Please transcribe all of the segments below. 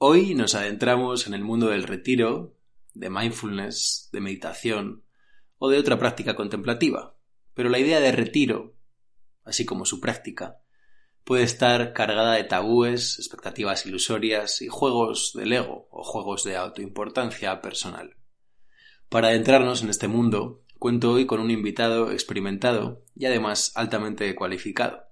Hoy nos adentramos en el mundo del retiro, de mindfulness, de meditación o de otra práctica contemplativa. Pero la idea de retiro, así como su práctica, puede estar cargada de tabúes, expectativas ilusorias y juegos del ego o juegos de autoimportancia personal. Para adentrarnos en este mundo, cuento hoy con un invitado experimentado y además altamente cualificado.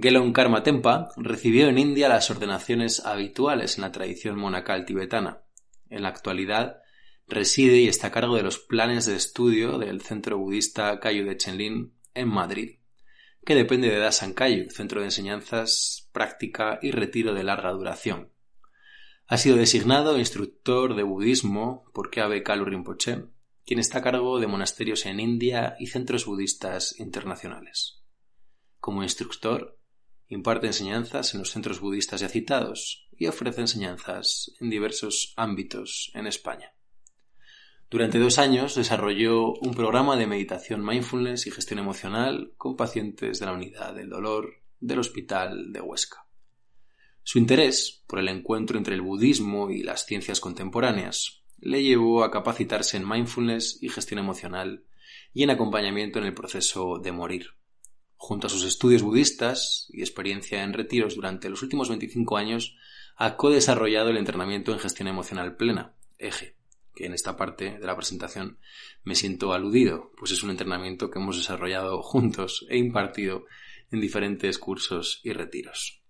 Gelon Karma Tempa recibió en India las ordenaciones habituales en la tradición monacal tibetana. En la actualidad reside y está a cargo de los planes de estudio del centro budista Kayu de Chenlin en Madrid, que depende de Dasan Kayu, centro de enseñanzas, práctica y retiro de larga duración. Ha sido designado instructor de budismo por Keabe Kalu Rinpoche, quien está a cargo de monasterios en India y centros budistas internacionales. Como instructor, imparte enseñanzas en los centros budistas ya citados y ofrece enseñanzas en diversos ámbitos en España. Durante dos años desarrolló un programa de meditación mindfulness y gestión emocional con pacientes de la unidad del dolor del Hospital de Huesca. Su interés por el encuentro entre el budismo y las ciencias contemporáneas le llevó a capacitarse en mindfulness y gestión emocional y en acompañamiento en el proceso de morir. Junto a sus estudios budistas y experiencia en retiros durante los últimos 25 años, ha co-desarrollado el entrenamiento en gestión emocional plena, EGE, que en esta parte de la presentación me siento aludido, pues es un entrenamiento que hemos desarrollado juntos e impartido en diferentes cursos y retiros.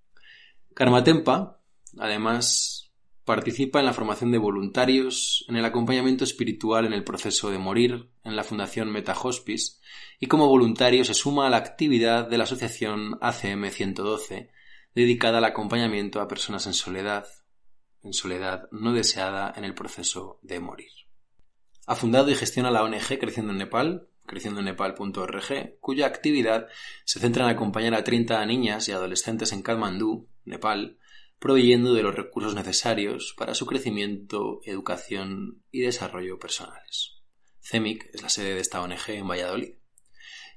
Karma Tempa, además, participa en la formación de voluntarios, en el acompañamiento espiritual en el proceso de morir, en la Fundación Meta Hospice, y como voluntario se suma a la actividad de la asociación ACM 112, dedicada al acompañamiento a personas en soledad, en soledad no deseada en el proceso de morir. Ha fundado y gestiona la ONG Creciendo en Nepal, creciendonepal.org, cuya actividad se centra en acompañar a 30 niñas y adolescentes en Kathmandú, Nepal, proveyendo de los recursos necesarios para su crecimiento, educación y desarrollo personales. CEMIC es la sede de esta ONG en Valladolid.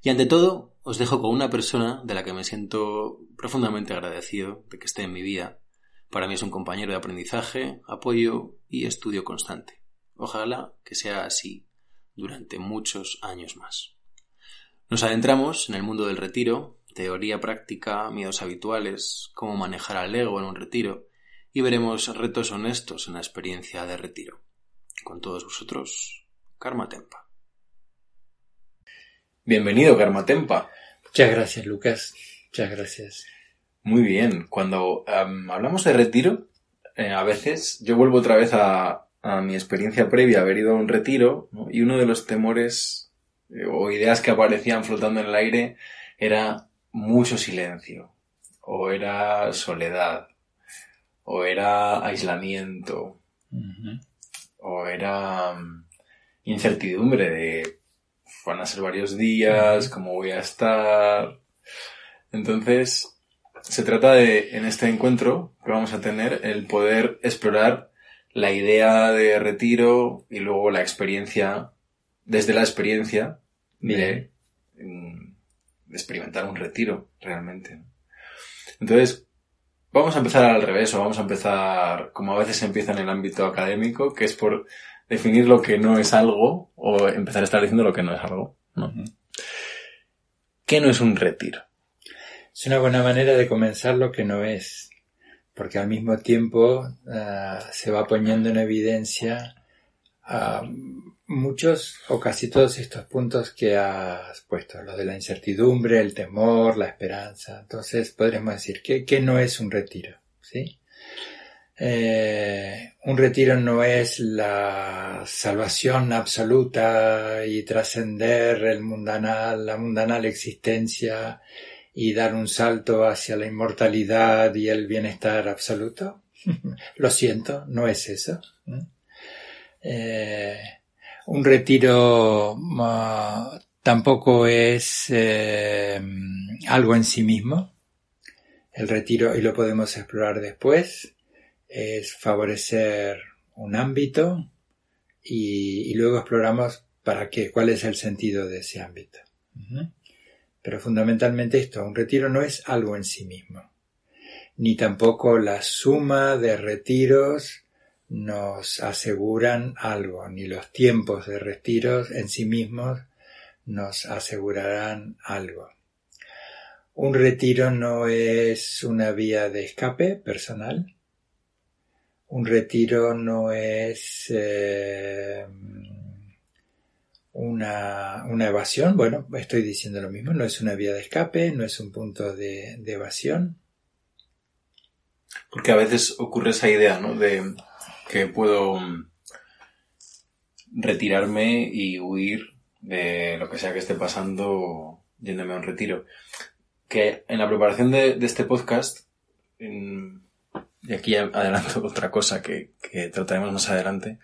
Y ante todo, os dejo con una persona de la que me siento profundamente agradecido de que esté en mi vida. Para mí es un compañero de aprendizaje, apoyo y estudio constante. Ojalá que sea así durante muchos años más. Nos adentramos en el mundo del retiro, teoría práctica, miedos habituales, cómo manejar al ego en un retiro, y veremos retos honestos en la experiencia de retiro. Con todos vosotros, Karma Tempa. Bienvenido, Karma Tempa. Muchas gracias, Lucas. Muchas gracias. Muy bien. Cuando um, hablamos de retiro, eh, a veces yo vuelvo otra vez a, a, mi experiencia previa, haber ido a un retiro, ¿no? y uno de los temores eh, o ideas que aparecían flotando en el aire era mucho silencio, o era soledad, o era aislamiento, Uh -huh. o era um, incertidumbre de van a ser varios días, cómo voy a estar. Entonces, se trata de, en este encuentro que vamos a tener, el poder explorar la idea de retiro y luego la experiencia, desde la experiencia de, experimentar un retiro, realmente. Entonces, vamos a empezar al revés, o vamos a empezar como a veces se empieza en el ámbito académico, que es por definir lo que no es algo o empezar a estar diciendo lo que no es algo. ¿Qué no es un retiro? Es una buena manera de comenzar lo que no es, porque al mismo tiempo uh, se va poniendo en evidencia uh, muchos o casi todos estos puntos que has puesto, lo de la incertidumbre, el temor, la esperanza. Entonces podremos decir, ¿qué, qué no es un retiro? ¿Sí? Eh, un retiro no es la salvación absoluta y trascender el mundanal, la mundanal existencia y dar un salto hacia la inmortalidad y el bienestar absoluto. Lo siento, no es eso. Eh, un retiro tampoco es eh, algo en sí mismo. El retiro, y lo podemos explorar después, es favorecer un ámbito y, luego exploramos para qué, cuál es el sentido de ese ámbito. Pero fundamentalmente esto, un retiro no es algo en sí mismo, ni tampoco la suma de retiros nos aseguran algo, ni los tiempos de retiros en sí mismos nos asegurarán algo. Un retiro no es una vía de escape personal. Un retiro no es eh, una, una, evasión. Bueno, estoy diciendo lo mismo. No es una vía de escape, no es un punto de, de evasión. Porque a veces ocurre esa idea, ¿no? De que puedo mm, retirarme y huir de lo que sea que esté pasando yéndome a un retiro. Que en la preparación de, este podcast, y aquí adelanto otra cosa que, que, trataremos más adelante,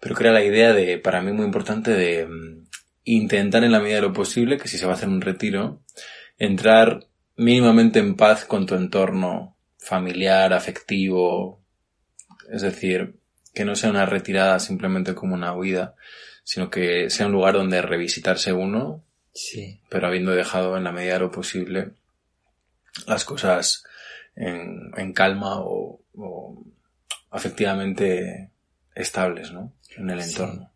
pero que era la idea de, para mí muy importante, de mm, intentar en la medida de lo posible, que si se va a hacer un retiro, entrar mínimamente en paz con tu entorno familiar, afectivo, es decir, que no sea una retirada simplemente como una huida, sino que sea un lugar donde revisitarse uno, sí. pero habiendo dejado en la medida de lo posible las cosas en, calma o, afectivamente estables, ¿no? En el entorno.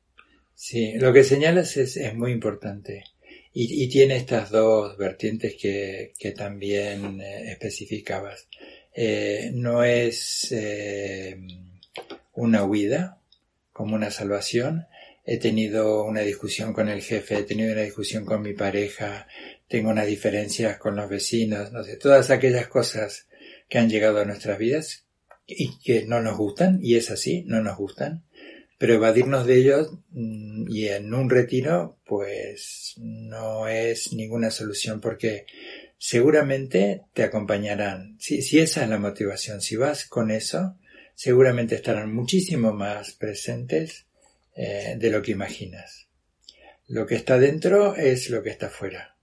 Sí, lo que señalas es, muy importante. Y, tiene estas dos vertientes que, también eh, especificabas. Eh, no es eh, una huida como una salvación. He tenido una discusión con el jefe, he tenido una discusión con mi pareja, tengo unas diferencias con los vecinos, no sé, todas aquellas cosas que han llegado a nuestras vidas y que no nos gustan, y es así, no nos gustan, pero evadirnos de ellos mm, y en un retiro, pues no es ninguna solución porque seguramente te acompañarán. Si, esa es la motivación, si vas con eso, seguramente estarán muchísimo más presentes eh, de lo que imaginas. Lo que está dentro es lo que está fuera,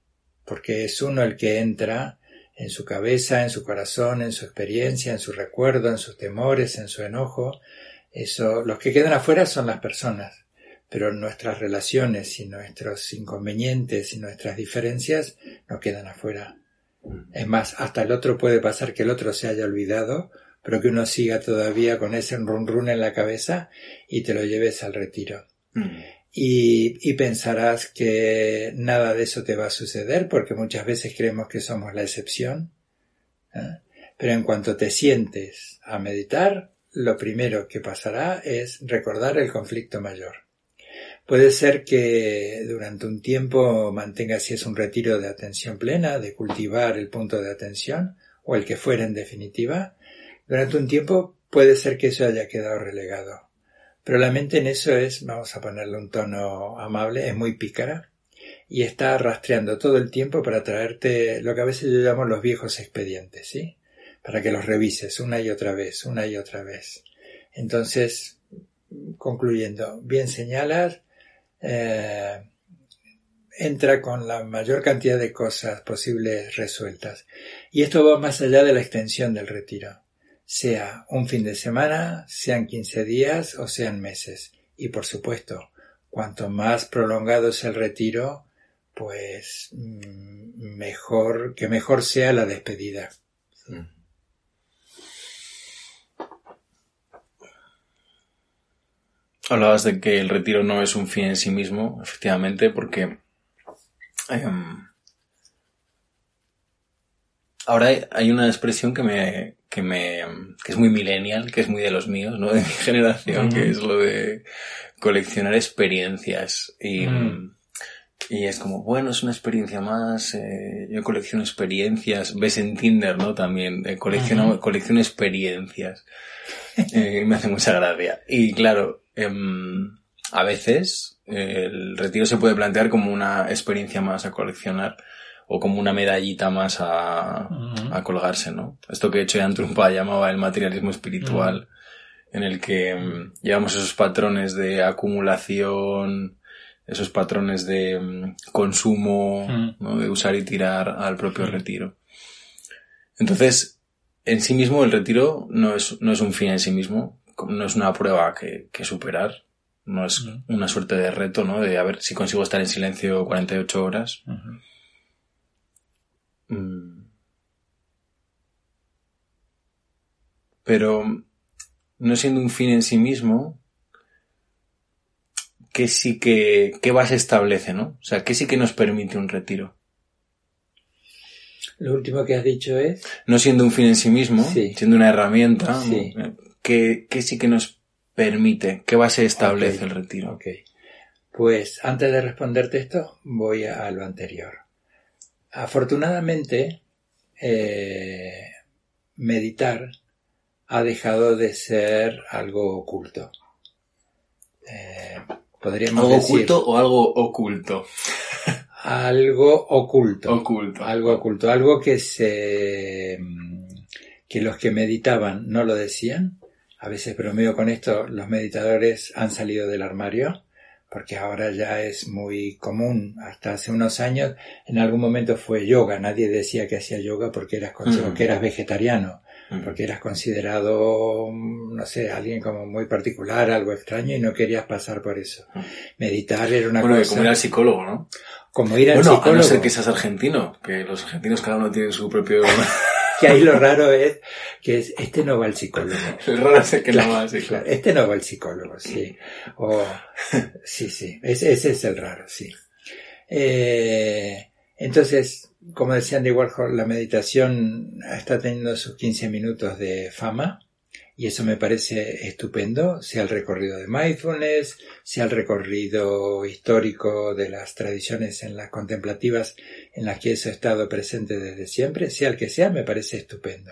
porque es uno el que entra en su cabeza, en su corazón, en su experiencia, en su recuerdo, en sus temores, en su enojo. Eso, los que quedan afuera son las personas, pero nuestras relaciones y nuestros inconvenientes y nuestras diferencias no quedan afuera. Es más, hasta el otro puede pasar que el otro se haya olvidado, pero que uno siga todavía con ese run run en la cabeza y te lo lleves al retiro. Mm. Y, pensarás que nada de eso te va a suceder porque muchas veces creemos que somos la excepción. ¿eh? Pero en cuanto te sientes a meditar, lo primero que pasará es recordar el conflicto mayor. Puede ser que durante un tiempo mantengas si es un retiro de atención plena, de cultivar el punto de atención, o el que fuera en definitiva. Durante un tiempo puede ser que eso haya quedado relegado. Pero la mente en eso es, vamos a ponerle un tono amable, es muy pícara y está rastreando todo el tiempo para traerte lo que a veces yo llamo los viejos expedientes, ¿sí? Para que los revises una y otra vez, una y otra vez. Entonces, concluyendo, bien señalas, eh, entra con la mayor cantidad de cosas posibles resueltas. Y esto va más allá de la extensión del retiro, sea un fin de semana, sean 15 días o sean meses. Y por supuesto, cuanto más prolongado es el retiro, pues mm, mejor, que mejor sea la despedida. Mm. Hablabas de que el retiro no es un fin en sí mismo, efectivamente, porque em, ahora hay, una expresión que me, que me, que es muy millennial, que es muy de los míos, ¿no? De mi generación, que es lo de coleccionar experiencias. Y, mm. y es como, bueno, es una experiencia más, eh, yo colecciono experiencias, ves en Tinder, ¿no? También, eh, colecciono, colecciono experiencias. Eh, me hace mucha gracia. Y claro, Em, a veces el retiro se puede plantear como una experiencia más a coleccionar o como una medallita más a, colgarse, ¿no? Esto que Choyan Trumpa llamaba el materialismo espiritual, en el que mm, llevamos esos patrones de acumulación, esos patrones de mm, consumo. ¿no? de usar y tirar al propio retiro. Entonces, en sí mismo el retiro no es, no es un fin en sí mismo, no es una prueba que, que superar, no es una suerte de reto, ¿no? De a ver si consigo estar en silencio 48 horas. Ujú. Mm. Pero no siendo un fin en sí mismo, ¿qué sí que, qué base establece, no? O sea, ¿qué sí que nos permite un retiro? Lo último que has dicho es, No siendo un fin en sí mismo, Sí. siendo una herramienta, ¿no? ¿Qué, qué sí que nos permite? ¿Qué base establece el retiro? ok, pues antes de responderte esto, voy a, a lo anterior. Afortunadamente, eh, meditar ha dejado de ser algo oculto. Eh, podríamos ¿Algo decir oculto o algo oculto? algo oculto. Oculto. algo oculto, algo que se mm, que los que meditaban no lo decían. A veces bromeo con esto, los meditadores han salido del armario, porque ahora ya es muy común. Hasta hace unos años, en algún momento fue yoga. Nadie decía que hacía yoga porque eras, con- que eras vegetariano, porque eras considerado, no sé, alguien como muy particular, algo extraño y no querías pasar por eso. Meditar era una Bueno, cosa como ir al psicólogo, ¿no? como ir al Bueno, a no ser que seas argentino, que los argentinos cada uno tiene su propio... Que ahí lo raro es que es, este no va al psicólogo. el raro es que Claro, no va así, claro, claro. Este no va al psicólogo, sí. O, sí, sí. Ese, ese es el raro, sí. Eh, entonces, como decía Andy Warhol, la meditación está teniendo sus 15 minutos de fama y eso me parece estupendo, sea el recorrido de mindfulness, sea el recorrido histórico de las tradiciones en las contemplativas en las que eso ha estado presente desde siempre, sea el que sea, me parece estupendo.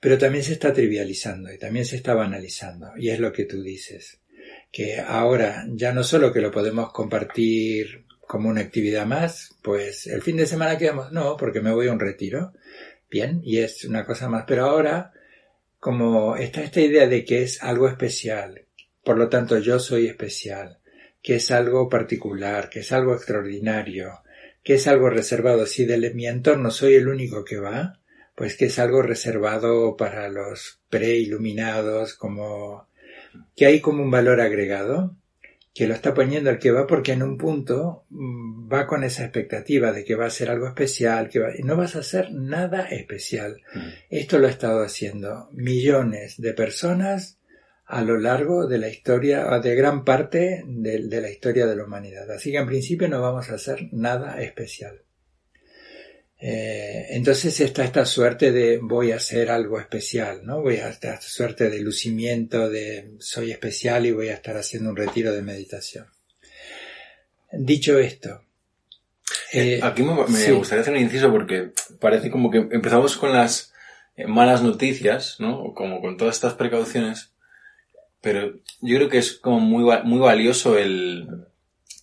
Pero también se está trivializando y también se está banalizando y es lo que tú dices, que ahora ya no solo que lo podemos compartir como una actividad más, pues el fin de semana quedamos, no, porque me voy a un retiro, bien, y es una cosa más, pero ahora como está esta idea de que es algo especial, por lo tanto yo soy especial, que es algo particular, que es algo extraordinario, que es algo reservado. Si de mi entorno soy el único que va, pues que es algo reservado para los preiluminados, como que hay como un valor agregado que lo está poniendo el que va porque en un punto mm, va con esa expectativa de que va a ser algo especial, que va, no vas a hacer nada especial. Esto lo ha estado haciendo millones de personas a lo largo de la historia, de gran parte de, de la historia de la humanidad. Así que en principio no vamos a hacer nada especial. Eh, entonces está esta suerte de voy a hacer algo especial, ¿no? Voy a esta suerte de lucimiento de soy especial y voy a estar haciendo un retiro de meditación. Dicho esto, eh, Aquí me, me sí. gustaría hacer un inciso porque parece como que empezamos con las eh, malas noticias, ¿no? Como con todas estas precauciones. Pero yo creo que es como muy, muy valioso el,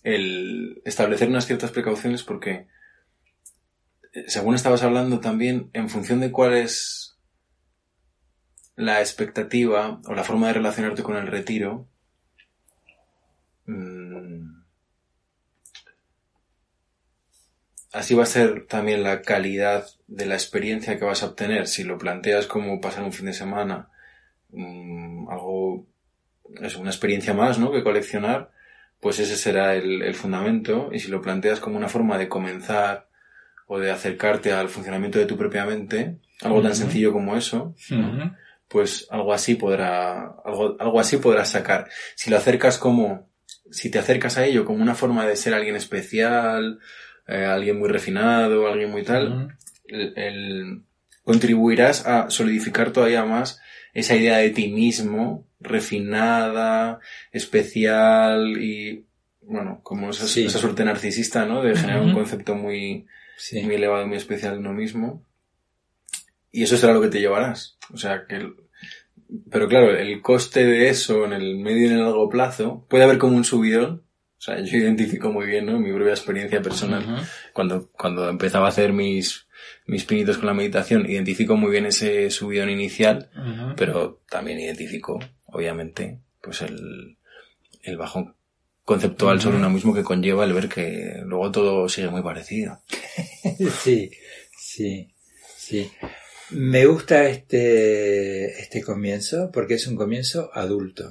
el establecer unas ciertas precauciones porque, eh, según estabas hablando también, en función de cuál es la expectativa o la forma de relacionarte con el retiro, mm, así va a ser también la calidad de la experiencia que vas a obtener. Si lo planteas como pasar un fin de semana, mm, algo, es una experiencia más, ¿no? Que coleccionar, pues ese será el, el fundamento. Y si lo planteas como una forma de comenzar o de acercarte al funcionamiento de tu propia mente, algo tan sencillo como eso, pues algo así podrá, algo, algo así podrás sacar. Si lo acercas como, si te acercas a ello como una forma de ser alguien especial, eh, alguien muy refinado, alguien muy tal, ujú. el, el- contribuirás a solidificar todavía más esa idea de ti mismo, refinada, especial y, bueno, como esa, Sí. esa suerte narcisista, ¿no? De generar un concepto muy, Sí. muy elevado, muy especial de uno mismo. Y eso será lo que te llevarás. O sea, que... el- Pero claro, el coste de eso en el medio y en el largo plazo puede haber como un subidón, O sea, yo identifico muy bien, ¿no? Mi propia experiencia personal. Cuando, cuando empezaba a hacer mis, mis pinitos con la meditación, identifico muy bien ese subidón inicial, pero también identifico, obviamente, pues el, el bajón conceptual sobre uno mismo que conlleva el ver que luego todo sigue muy parecido. Sí, sí, sí. Me gusta este, este comienzo porque es un comienzo adulto.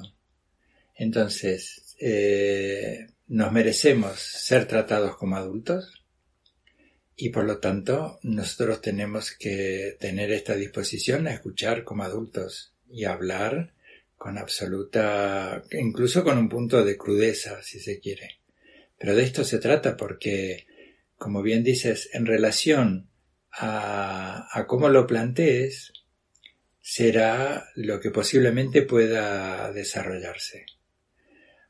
Entonces, eh, nos merecemos ser tratados como adultos y por lo tanto nosotros tenemos que tener esta disposición a escuchar como adultos y hablar con absoluta, incluso con un punto de crudeza, si se quiere. Pero de esto se trata porque, como bien dices, en relación a, a cómo lo plantees, será lo que posiblemente pueda desarrollarse.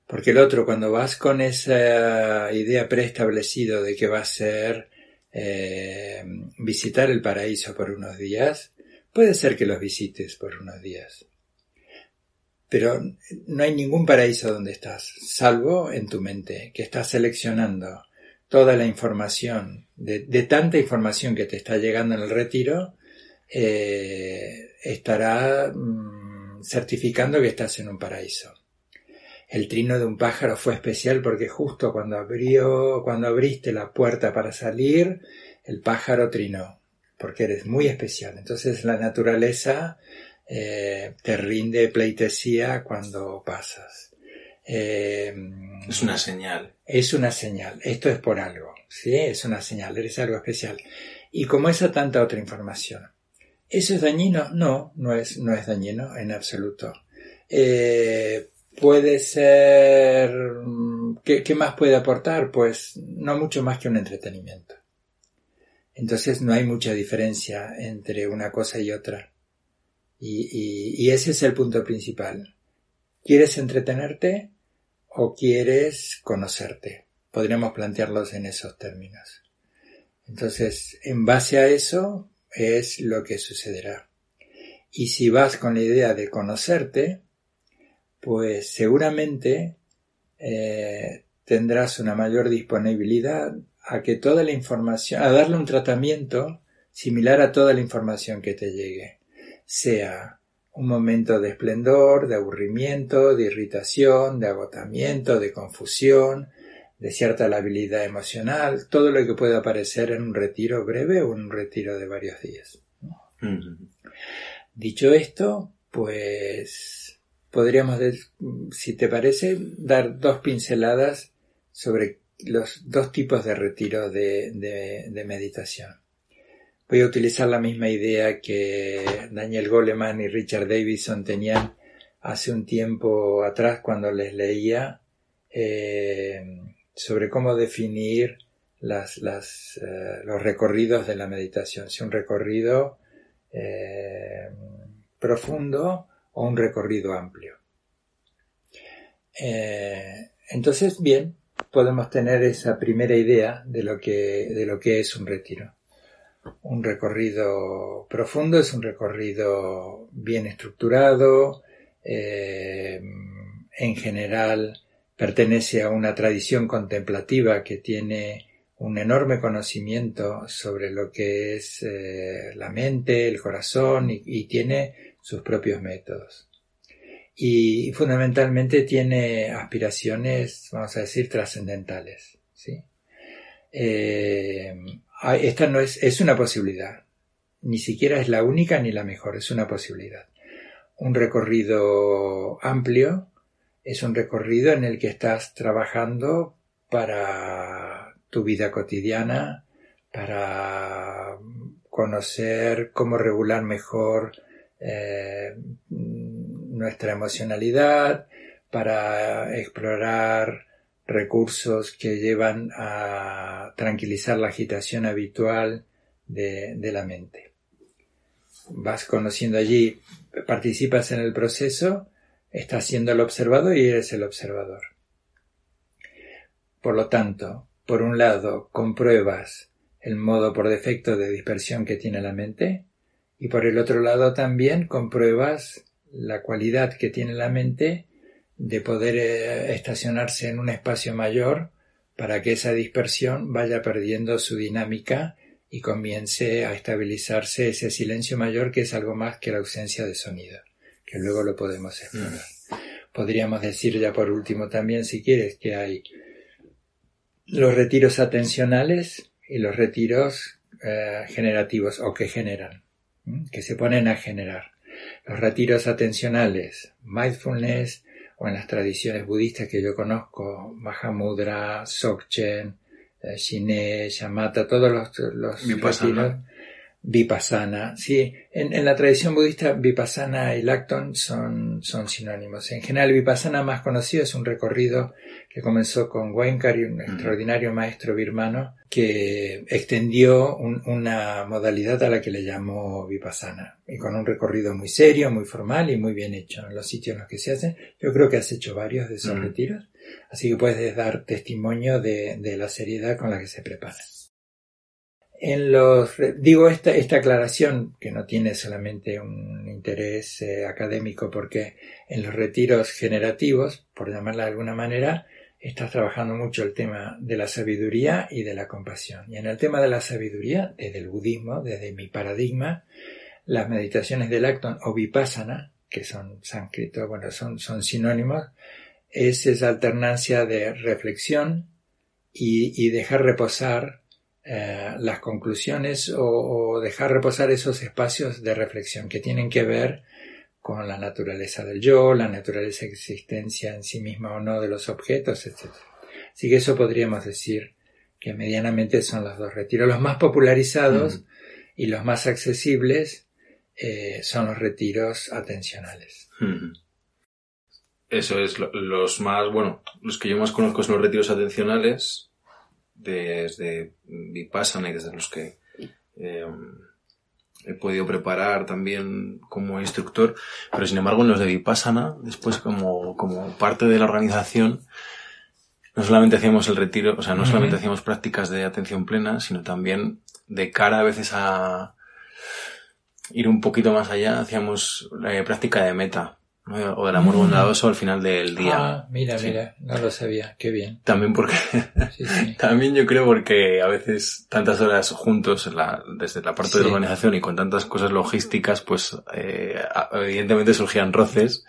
Porque el otro, cuando vas con esa idea preestablecido de que va a ser eh, visitar el paraíso por unos días, puede ser que los visites por unos días. Pero no hay ningún paraíso donde estás, salvo en tu mente, que estás seleccionando toda la información, de, de tanta información que te está llegando en el retiro, eh, estará mm, certificando que estás en un paraíso. El trino de un pájaro fue especial porque justo cuando abrió, cuando abriste la puerta para salir, el pájaro trinó, porque eres muy especial. Entonces la naturaleza eh, te rinde pleitesía cuando pasas. Eh, Es una señal. es una señal, esto es por algo, ¿sí? Es una señal, eres algo especial. Y como esa tanta otra información. ¿Eso es dañino? No, no es, no es dañino en absoluto. Eh, puede ser... mm, ¿qué, ¿Qué más puede aportar? Pues no mucho más que un entretenimiento. Entonces no hay mucha diferencia entre una cosa y otra. Y, ese es el punto principal. ¿Quieres entretenerte o quieres conocerte? Podríamos plantearlos en esos términos. Entonces, en base a eso es lo que sucederá. Y si vas con la idea de conocerte, pues seguramente eh, tendrás una mayor disponibilidad a que toda la información, a darle un tratamiento similar a toda la información que te llegue, sea un momento de esplendor, de aburrimiento, de irritación, de agotamiento, de confusión, de cierta labilidad emocional, todo lo que pueda aparecer en un retiro breve o en un retiro de varios días. Dicho esto, pues podríamos, si te parece, dar dos pinceladas sobre los dos tipos de retiro de, de- de meditación. Voy a utilizar la misma idea que Daniel Goleman y Richard Davidson tenían hace un tiempo atrás cuando les leía eh, sobre cómo definir eh, los recorridos de la meditación. Si un recorrido eh, profundo o un recorrido amplio. Entonces, bien, podemos tener esa primera idea de lo que es un retiro. Un recorrido profundo es un recorrido bien estructurado, eh, en general pertenece a una tradición contemplativa que tiene un enorme conocimiento sobre lo que es eh, la mente, el corazón y, tiene sus propios métodos. Y, fundamentalmente tiene aspiraciones, vamos a decir, trascendentales. ¿sí? Eh, esta no es, es una posibilidad. Ni siquiera es la única ni la mejor, es una posibilidad. Un recorrido amplio es un recorrido en el que estás trabajando para tu vida cotidiana, para conocer cómo regular mejor eh, nuestra emocionalidad, para explorar recursos que llevan a tranquilizar la agitación habitual de, la mente. Vas conociendo allí, participas en el proceso, estás siendo el observador y eres el observador. Por lo tanto, por un lado, compruebas el modo por defecto de dispersión que tiene la mente y por el otro lado también compruebas la cualidad que tiene la mente de poder eh, estacionarse en un espacio mayor para que esa dispersión vaya perdiendo su dinámica y comience a estabilizarse ese silencio mayor que es algo más que la ausencia de sonido, que luego lo podemos explorar. Podríamos decir ya por último también, si quieres, que hay los retiros atencionales y los retiros eh, generativos o que generan, que se ponen a generar. Los retiros atencionales, mindfulness, o en las tradiciones budistas que yo conozco, Mahamudra, Sokchen, eh, Shine, Shamatha, todos los, los. Vipassana. Sí, en, en, la tradición budista, Vipassana y Lacton son, son sinónimos. En general, Vipassana más conocido es un recorrido que comenzó con Goenkari, un extraordinario maestro birmano, que extendió un, una modalidad a la que le llamó Vipassana. Y con un recorrido muy serio, muy formal y muy bien hecho en los sitios en los que se hacen. Yo creo que has hecho varios de esos Mm. retiros, así que puedes dar testimonio de, de la seriedad con la que se preparan. En los, digo esta, esta aclaración que no tiene solamente un interés eh, académico porque en los retiros generativos, por llamarla de alguna manera, estás trabajando mucho el tema de la sabiduría y de la compasión. Y en el tema de la sabiduría, desde el budismo, desde mi paradigma, las meditaciones del Acton o Vipassana, que son sánscrito, bueno, son, son sinónimos, es esa alternancia de reflexión y, y dejar reposar eh, las conclusiones o, o, dejar reposar esos espacios de reflexión que tienen que ver con la naturaleza del yo, la naturaleza de existencia en sí misma o no de los objetos, etc. Así que eso podríamos decir que medianamente son los dos retiros. Los más popularizados mm. y los más accesibles eh, son los retiros atencionales. Mm. Eso es, los más, bueno, los que yo más conozco son los retiros atencionales, desde Vipassana y desde los que eh, he podido preparar también como instructor, pero sin embargo en los de Vipassana, después como, como parte de la organización, no solamente hacíamos el retiro, o sea, no solamente uh -huh. hacíamos prácticas de atención plena, sino también de cara a veces a ir un poquito más allá, hacíamos la práctica de meta. O del amor bondadoso al final del día. Ah, mira, sí. mira, no lo sabía, qué bien. También porque, sí, sí. también yo creo porque a veces tantas horas juntos la, desde la parte de la organización y con tantas cosas logísticas, pues eh, evidentemente surgían roces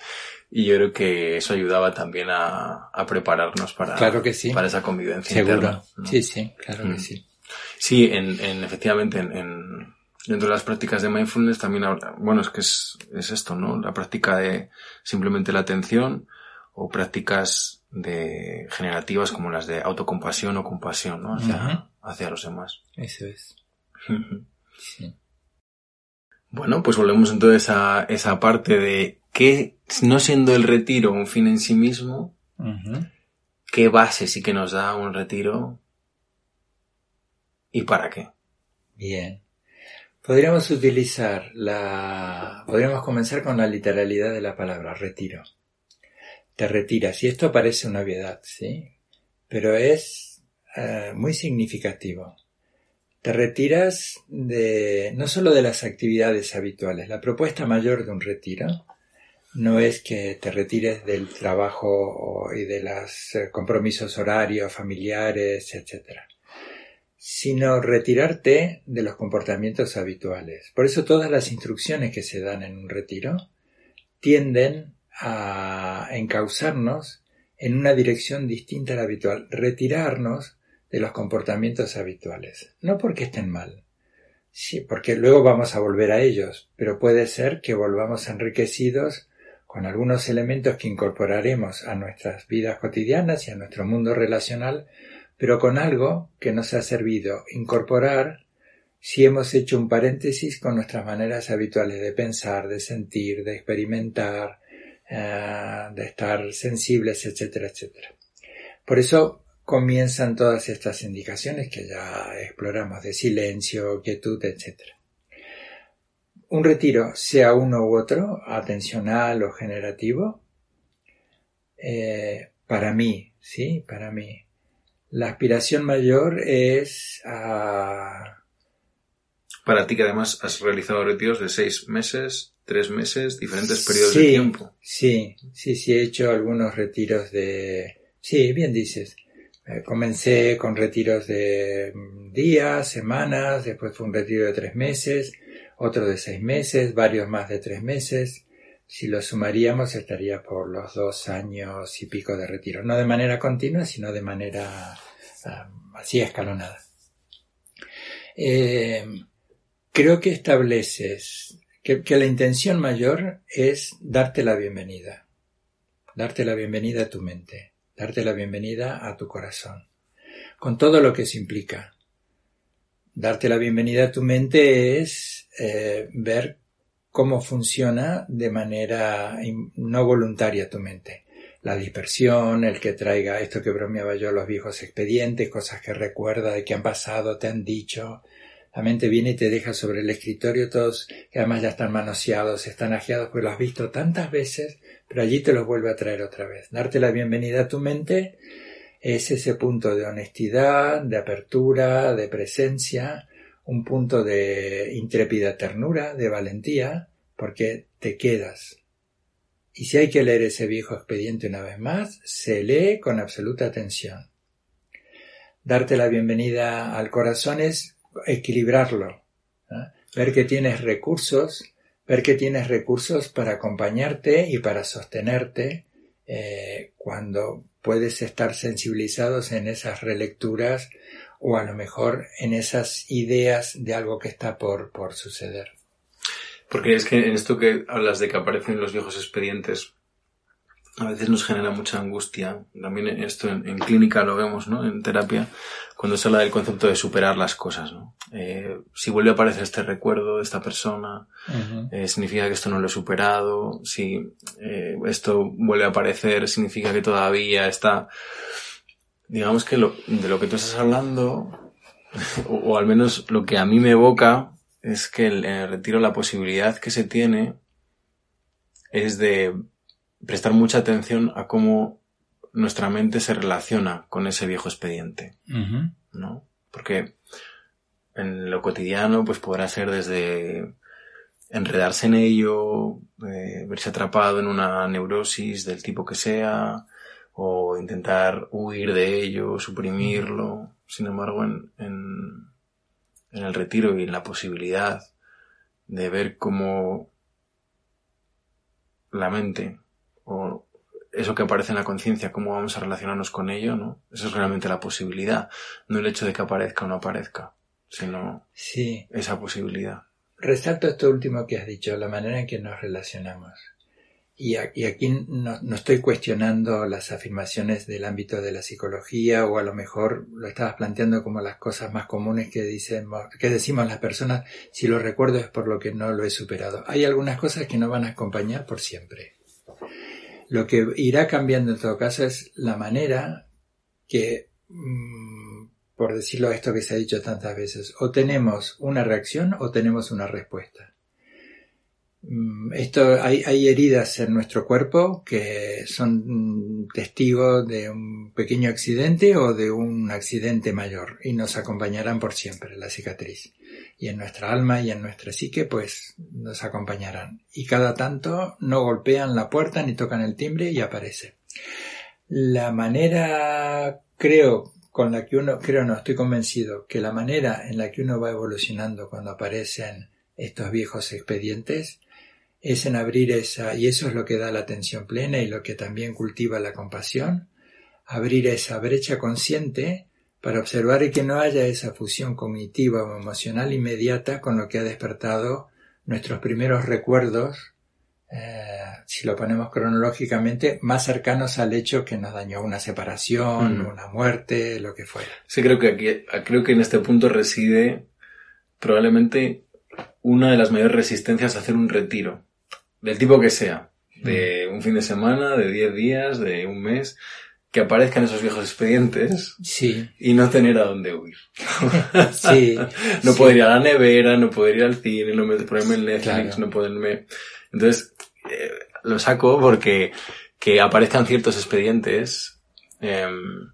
y yo creo que eso ayudaba también a, a prepararnos para, claro que sí. para esa convivencia Seguro. interna. ¿no? Sí, sí, claro Mm. que sí. Sí, en, en efectivamente, en, en, dentro de las prácticas de mindfulness también, habla- bueno, es que es, es esto, ¿no? La práctica de simplemente la atención o prácticas de generativas como las de autocompasión o compasión, ¿no? Hacia, hacia los demás. Eso es. Sí. Bueno, pues volvemos entonces a esa parte de que, no siendo el retiro un fin en sí mismo. ¿qué base sí que nos da un retiro? ¿Y para qué? Bien. Podríamos utilizar la... Podríamos comenzar con la literalidad de la palabra, retiro. Te retiras. Y esto parece una obviedad, ¿sí? Pero es eh, muy significativo. Te retiras de, no solo de las actividades habituales. La propuesta mayor de un retiro no es que te retires del trabajo y de los eh, compromisos horarios, familiares, etcétera sino retirarte de los comportamientos habituales. Por eso todas las instrucciones que se dan en un retiro tienden a encauzarnos en una dirección distinta a la habitual, retirarnos de los comportamientos habituales. No porque estén mal, sí, porque luego vamos a volver a ellos, pero puede ser que volvamos enriquecidos con algunos elementos que incorporaremos a nuestras vidas cotidianas y a nuestro mundo relacional pero con algo que nos ha servido incorporar si hemos hecho un paréntesis con nuestras maneras habituales de pensar, de sentir, de experimentar, eh, de estar sensibles, etcétera, etcétera. Por eso comienzan todas estas indicaciones que ya exploramos de silencio, quietud, etcétera. Un retiro, sea uno u otro, atencional o generativo, eh, para mí, sí, para mí, la aspiración mayor es a... para ti que además has realizado retiros de seis meses, tres meses, diferentes periodos Sí, de tiempo. Sí, sí, sí, he hecho algunos retiros de... Sí, bien dices. Eh, comencé con retiros de mm, días, semanas, después fue un retiro de tres meses, otro de seis meses, varios más de tres meses. Si lo sumaríamos estaría por los dos años y pico de retiro. No de manera continua, sino de manera así escalonada. Eh, creo que estableces que, la intención mayor es darte la bienvenida. Darte la bienvenida a tu mente, darte la bienvenida a tu corazón, con todo lo que eso implica. Darte la bienvenida a tu mente es eh, ver cómo funciona de manera no voluntaria tu mente. La dispersión, el que traiga esto que bromeaba yo, los viejos expedientes, cosas que recuerda de que han pasado, te han dicho. La mente viene y te deja sobre el escritorio todos que además ya están manoseados, están ajeados, pues lo has visto tantas veces, pero allí te los vuelve a traer otra vez. Darte la bienvenida a tu mente es ese punto de honestidad, de apertura, de presencia, un punto de intrépida ternura, de valentía, porque te quedas. Y si hay que leer ese viejo expediente una vez más, se lee con absoluta atención. Darte la bienvenida al corazón es equilibrarlo, ver que tienes recursos, ver que tienes recursos para acompañarte y para sostenerte eh, cuando puedes estar sensibilizados en esas relecturas o a lo mejor en esas ideas de algo que está por, por suceder. Porque es que en esto que hablas de que aparecen los viejos expedientes, a veces nos genera mucha angustia. También esto en, en clínica lo vemos, ¿no? En terapia, cuando se habla del concepto de superar las cosas, ¿no? Eh, si vuelve a aparecer este recuerdo de esta persona, eh, significa que esto no lo he superado. Si eh, esto vuelve a aparecer, significa que todavía está. Digamos que lo, de lo que tú estás hablando, o, o al menos lo que a mí me evoca, es que el- en el retiro la posibilidad que se tiene es de prestar mucha atención a cómo nuestra mente se relaciona con ese viejo expediente. ¿no? Porque en lo cotidiano, pues podrá ser desde enredarse en ello, eh, verse atrapado en una neurosis del tipo que sea, o intentar huir de ello, suprimirlo. Sin embargo, en, en, en el retiro y en la posibilidad de ver cómo la mente o eso que aparece en la conciencia, cómo vamos a relacionarnos con ello, ¿no? Eso es realmente la posibilidad, no el hecho de que aparezca o no aparezca, sino Sí, esa posibilidad. resalto esto último que has dicho, la manera en que nos relacionamos. Y, aquí no, no estoy cuestionando las afirmaciones del ámbito de la psicología o a lo mejor lo estabas planteando como las cosas más comunes que, dicen, que decimos las personas, si lo recuerdo es por lo que no lo he superado. Hay algunas cosas que no van a acompañar por siempre. Lo que irá cambiando en todo caso es la manera que, mm, por decirlo esto que se ha dicho tantas veces, o tenemos una reacción o tenemos una respuesta. Mm, Esto, hay, hay heridas en nuestro cuerpo que son mm, testigos de un pequeño accidente o de un accidente mayor y nos acompañarán por siempre la cicatriz. Y en nuestra alma y en nuestra psique pues nos acompañarán. Y cada tanto no golpean la puerta ni tocan el timbre y aparece. La manera, creo, con la que uno, creo no, estoy convencido, que la manera en la que uno va evolucionando cuando aparecen estos viejos expedientes es en abrir esa, y eso es lo que da la atención plena y lo que también cultiva la compasión, abrir esa brecha consciente para observar y que no haya esa fusión cognitiva o emocional inmediata con lo que ha despertado nuestros primeros recuerdos, eh, si lo ponemos cronológicamente, más cercanos al hecho que nos dañó una separación, Mm. una muerte, lo que fuera. Sí, creo que aquí, creo que en este punto reside probablemente una de las mayores resistencias a hacer un retiro, del tipo que sea, de un fin de semana, de 10 días, de un mes, que aparezcan esos viejos expedientes Sí, y no tener a dónde huir. sí. No sí. poder ir a la nevera, no poder ir al cine, no me- ponerme en Netflix, Claro. no poderme... Entonces, eh, lo saco porque que aparezcan ciertos expedientes em,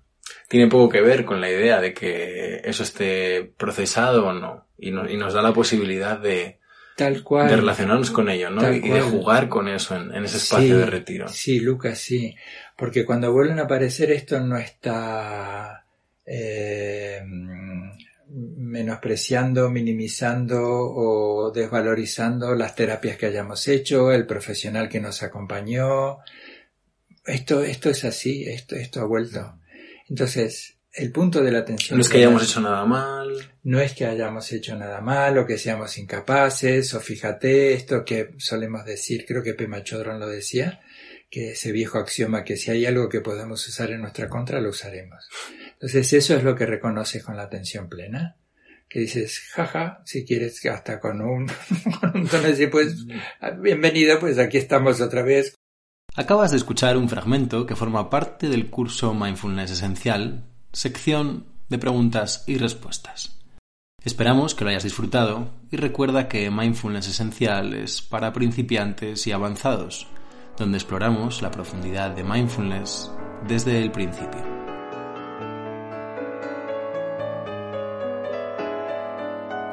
tiene poco que ver con la idea de que eso esté procesado o no. Y, no- y nos da la posibilidad de, Tal cual. de relacionarnos con ello, ¿no? Tal Y de jugar con eso en, en ese espacio Sí, de retiro. Sí, Lucas, sí. Porque cuando vuelven a aparecer esto no está eh, menospreciando, minimizando o desvalorizando las terapias que hayamos hecho, el profesional que nos acompañó. Esto, esto es así, esto, esto ha vuelto. Entonces, el punto de la atención No es que hayamos hecho nada mal. No es que hayamos hecho nada mal o que seamos incapaces, o fíjate esto que solemos decir, creo que Pema Chodron lo decía, que ese viejo axioma que si hay algo que podemos usar en nuestra contra, lo usaremos. Entonces eso es lo que reconoces con la atención plena, que dices, jaja, si quieres hasta con un, con pues, bienvenido, pues aquí estamos otra vez. Acabas de escuchar un fragmento que forma parte del curso Mindfulness Esencial, sección de preguntas y respuestas. Esperamos que lo hayas disfrutado y recuerda que Mindfulness Esencial es para principiantes y avanzados, donde exploramos la profundidad de mindfulness desde el principio.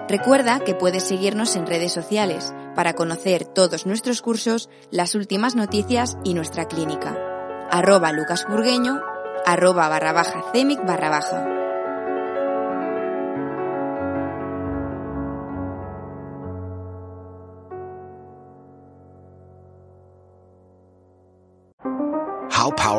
Recuerda que puedes seguirnos en redes sociales para conocer todos nuestros cursos, las últimas noticias y nuestra clínica. Arroba lucasburgueño, arroba barra baja cemic barra baja.